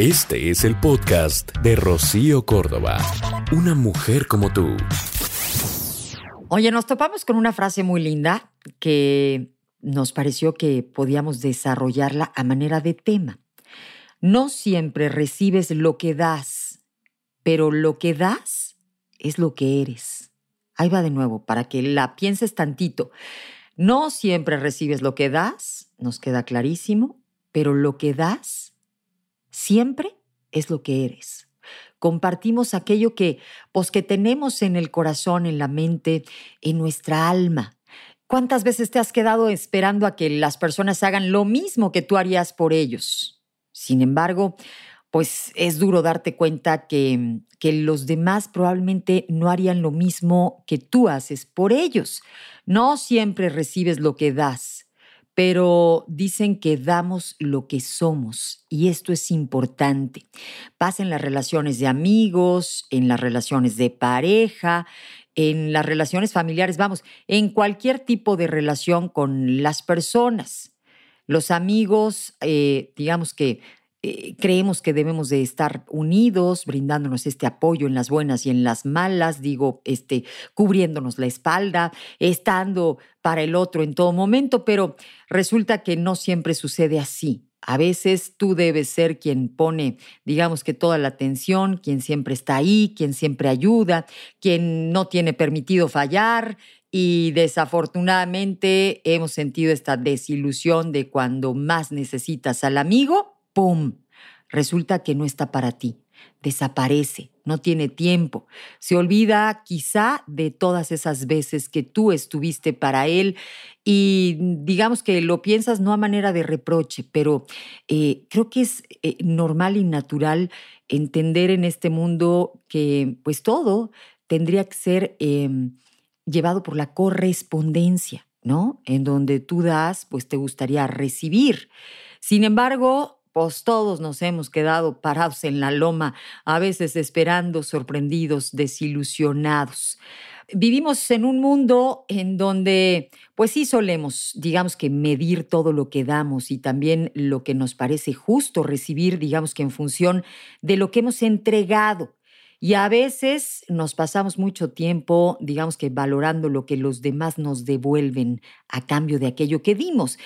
Este es el podcast de Rocío Córdoba. Una mujer como tú. Oye, nos topamos con una frase muy linda que nos pareció que podíamos desarrollarla a manera de tema. No siempre recibes lo que das, pero lo que das es lo que eres. Ahí va de nuevo, para que la pienses tantito. No siempre recibes lo que das, nos queda clarísimo, pero lo que das siempre es lo que eres compartimos aquello que, pues, que tenemos en el corazón, en la mente, en nuestra alma. ¿Cuántas veces te has quedado esperando a que las personas hagan lo mismo que tú harías por ellos? Sin embargo, pues es duro darte cuenta que, que los demás probablemente no harían lo mismo que tú haces por ellos. No siempre recibes lo que das pero dicen que damos lo que somos y esto es importante. Pasa en las relaciones de amigos, en las relaciones de pareja, en las relaciones familiares, vamos, en cualquier tipo de relación con las personas. Los amigos, eh, digamos que eh, creemos que debemos de estar unidos, brindándonos este apoyo en las buenas y en las malas, digo, este, cubriéndonos la espalda, estando para el otro en todo momento, pero resulta que no siempre sucede así. A veces tú debes ser quien pone, digamos que toda la atención, quien siempre está ahí, quien siempre ayuda, quien no tiene permitido fallar, y desafortunadamente hemos sentido esta desilusión de cuando más necesitas al amigo, ¡pum! Resulta que no está para ti, desaparece, no tiene tiempo, se olvida quizá de todas esas veces que tú estuviste para él y digamos que lo piensas no a manera de reproche, pero eh, creo que es eh, normal y natural entender en este mundo que pues todo tendría que ser em, llevado por la correspondencia, ¿no? En donde tú das, pues te gustaría recibir. Sin embargo, pues todos nos hemos quedado parados en la loma, a veces esperando, sorprendidos, desilusionados. Vivimos en un mundo en donde, pues sí solemos, digamos que medir todo lo que damos y también lo que nos parece justo recibir, digamos que en función de lo que hemos entregado. Y a veces nos pasamos mucho tiempo, digamos que valorando lo que los demás nos devuelven a cambio de aquello que dimos.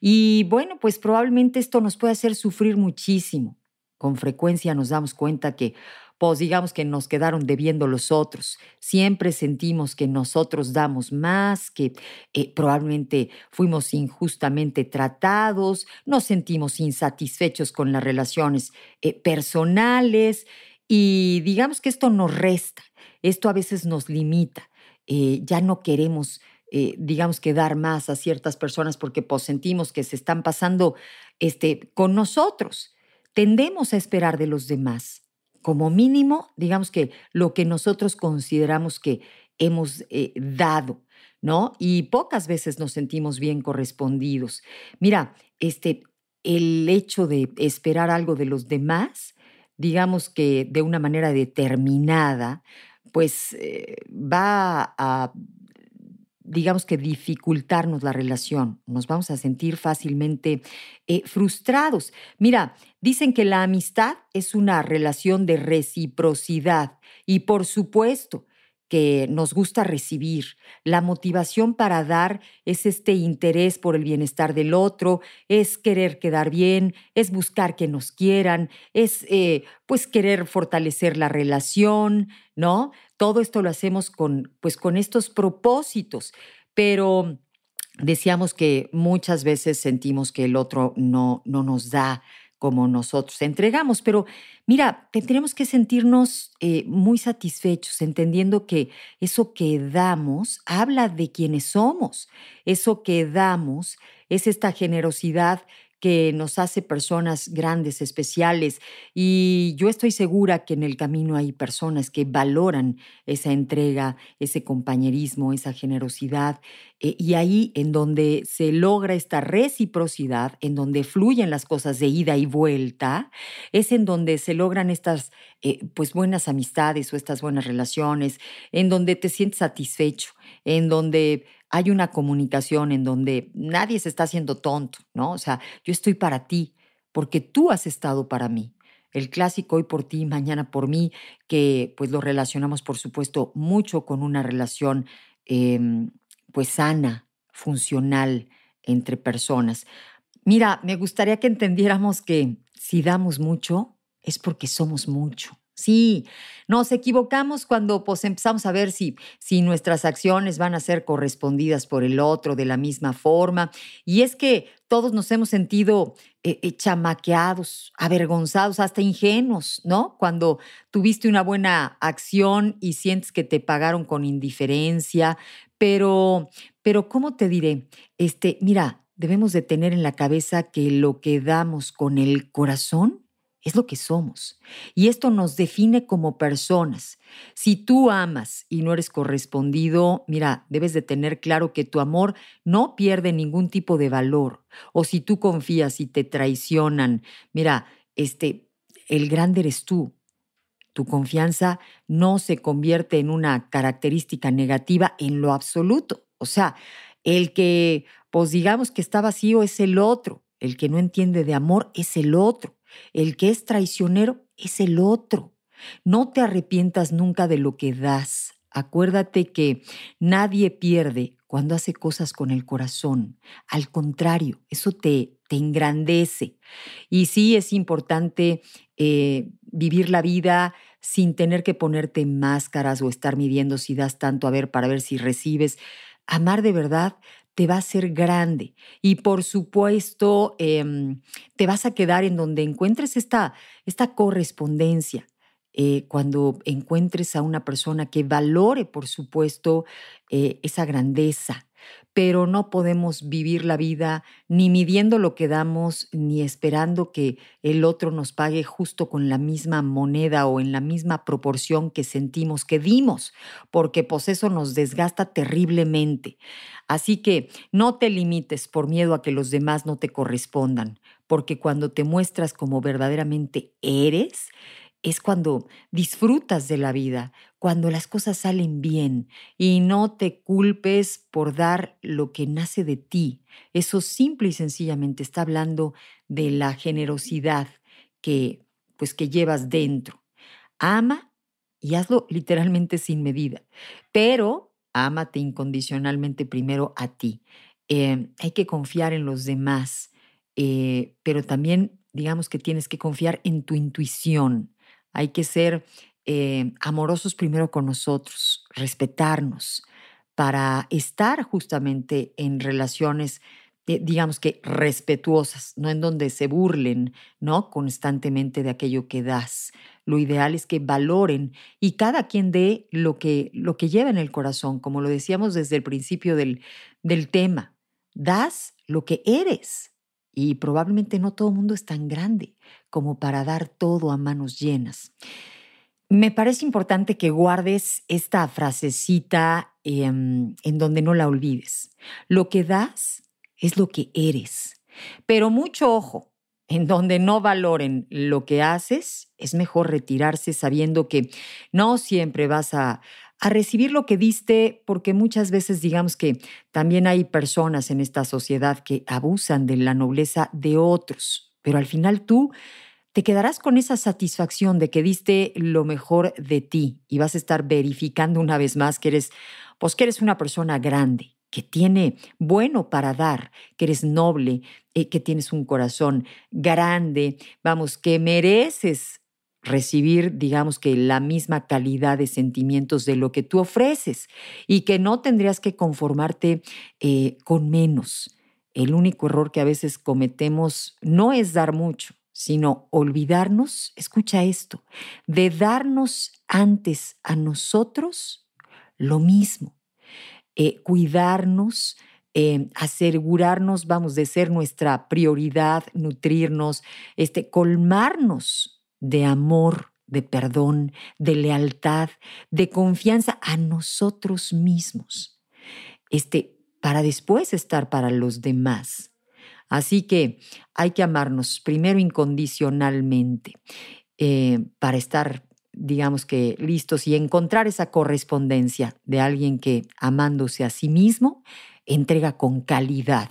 Y bueno, pues probablemente esto nos puede hacer sufrir muchísimo. Con frecuencia nos damos cuenta que, pues digamos que nos quedaron debiendo los otros. Siempre sentimos que nosotros damos más, que eh, probablemente fuimos injustamente tratados, nos sentimos insatisfechos con las relaciones eh, personales. Y digamos que esto nos resta, esto a veces nos limita. Eh, ya no queremos, eh, digamos que dar más a ciertas personas porque pues, sentimos que se están pasando este, con nosotros. Tendemos a esperar de los demás. Como mínimo, digamos que lo que nosotros consideramos que hemos eh, dado, ¿no? Y pocas veces nos sentimos bien correspondidos. Mira, este, el hecho de esperar algo de los demás digamos que de una manera determinada, pues eh, va a, digamos que dificultarnos la relación, nos vamos a sentir fácilmente eh, frustrados. Mira, dicen que la amistad es una relación de reciprocidad y por supuesto, que nos gusta recibir. La motivación para dar es este interés por el bienestar del otro, es querer quedar bien, es buscar que nos quieran, es eh, pues querer fortalecer la relación, ¿no? Todo esto lo hacemos con, pues, con estos propósitos, pero decíamos que muchas veces sentimos que el otro no, no nos da como nosotros entregamos. Pero mira, tendremos que sentirnos eh, muy satisfechos, entendiendo que eso que damos habla de quienes somos. Eso que damos es esta generosidad que nos hace personas grandes, especiales. Y yo estoy segura que en el camino hay personas que valoran esa entrega, ese compañerismo, esa generosidad. Eh, y ahí en donde se logra esta reciprocidad, en donde fluyen las cosas de ida y vuelta, es en donde se logran estas eh, pues buenas amistades o estas buenas relaciones, en donde te sientes satisfecho, en donde hay una comunicación en donde nadie se está haciendo tonto, ¿no? O sea, yo estoy para ti porque tú has estado para mí. el clásico hoy por ti, mañana por mí, que pues lo relacionamos por supuesto mucho con una relación em, pues sana, funcional entre personas. Mira, me gustaría que entendiéramos que si damos mucho es porque somos mucho. Sí, nos equivocamos cuando pues, empezamos a ver si, si nuestras acciones van a ser correspondidas por el otro de la misma forma. Y es que todos nos hemos sentido eh, eh, chamaqueados, avergonzados, hasta ingenuos, ¿no? Cuando tuviste una buena acción y sientes que te pagaron con indiferencia, pero, pero ¿cómo te diré? Este, mira, debemos de tener en la cabeza que lo que damos con el corazón es lo que somos. Y esto nos define como personas. Si tú amas y no eres correspondido, mira, debes de tener claro que tu amor no pierde ningún tipo de valor. O si tú confías y te traicionan, mira, este, el grande eres tú. Tu confianza no se convierte en una característica negativa en lo absoluto. O sea, el que, pues digamos que está vacío es el otro. El que no entiende de amor es el otro. El que es traicionero es el otro. No te arrepientas nunca de lo que das. Acuérdate que nadie pierde cuando hace cosas con el corazón. Al contrario, eso te, te engrandece. Y sí es importante eh, vivir la vida sin tener que ponerte máscaras o estar midiendo si das tanto a ver para ver si recibes. Amar de verdad te va a hacer grande y por supuesto em, te vas a quedar en donde encuentres esta, esta correspondencia. Eh, cuando encuentres a una persona que valore, por supuesto, eh, esa grandeza, pero no podemos vivir la vida ni midiendo lo que damos, ni esperando que el otro nos pague justo con la misma moneda o en la misma proporción que sentimos que dimos, porque pues eso nos desgasta terriblemente. Así que no te limites por miedo a que los demás no te correspondan, porque cuando te muestras como verdaderamente eres, es cuando disfrutas de la vida, cuando las cosas salen bien y no te culpes por dar lo que nace de ti. Eso simple y sencillamente está hablando de la generosidad que pues que llevas dentro. Ama y hazlo literalmente sin medida, pero ámate incondicionalmente primero a ti. Eh, hay que confiar en los demás, eh, pero también digamos que tienes que confiar en tu intuición. Hay que ser eh, amorosos primero con nosotros, respetarnos, para estar justamente en relaciones, eh, digamos que respetuosas, no en donde se burlen, ¿no? Constantemente de aquello que das. Lo ideal es que valoren y cada quien dé lo que, lo que lleva en el corazón, como lo decíamos desde el principio del, del tema. Das lo que eres, y probablemente no todo el mundo es tan grande como para dar todo a manos llenas. Me parece importante que guardes esta frasecita em, en donde no la olvides. Lo que das es lo que eres. Pero mucho ojo, en donde no valoren lo que haces, es mejor retirarse sabiendo que no siempre vas a, a recibir lo que diste, porque muchas veces digamos que también hay personas en esta sociedad que abusan de la nobleza de otros, pero al final tú te quedarás con esa satisfacción de que diste lo mejor de ti y vas a estar verificando una vez más que eres, pues que eres una persona grande, que tiene bueno para dar, que eres noble, eh, que tienes un corazón grande, vamos, que mereces recibir, digamos que la misma calidad de sentimientos de lo que tú ofreces y que no tendrías que conformarte eh, con menos. El único error que a veces cometemos no es dar mucho, sino olvidarnos, escucha esto, de darnos antes a nosotros lo mismo, eh, cuidarnos, eh, asegurarnos, vamos, de ser nuestra prioridad, nutrirnos, este, colmarnos de amor, de perdón, de lealtad, de confianza a nosotros mismos. Este, para después estar para los demás. Así que hay que amarnos primero incondicionalmente eh, para estar, digamos que, listos y encontrar esa correspondencia de alguien que, amándose a sí mismo, entrega con calidad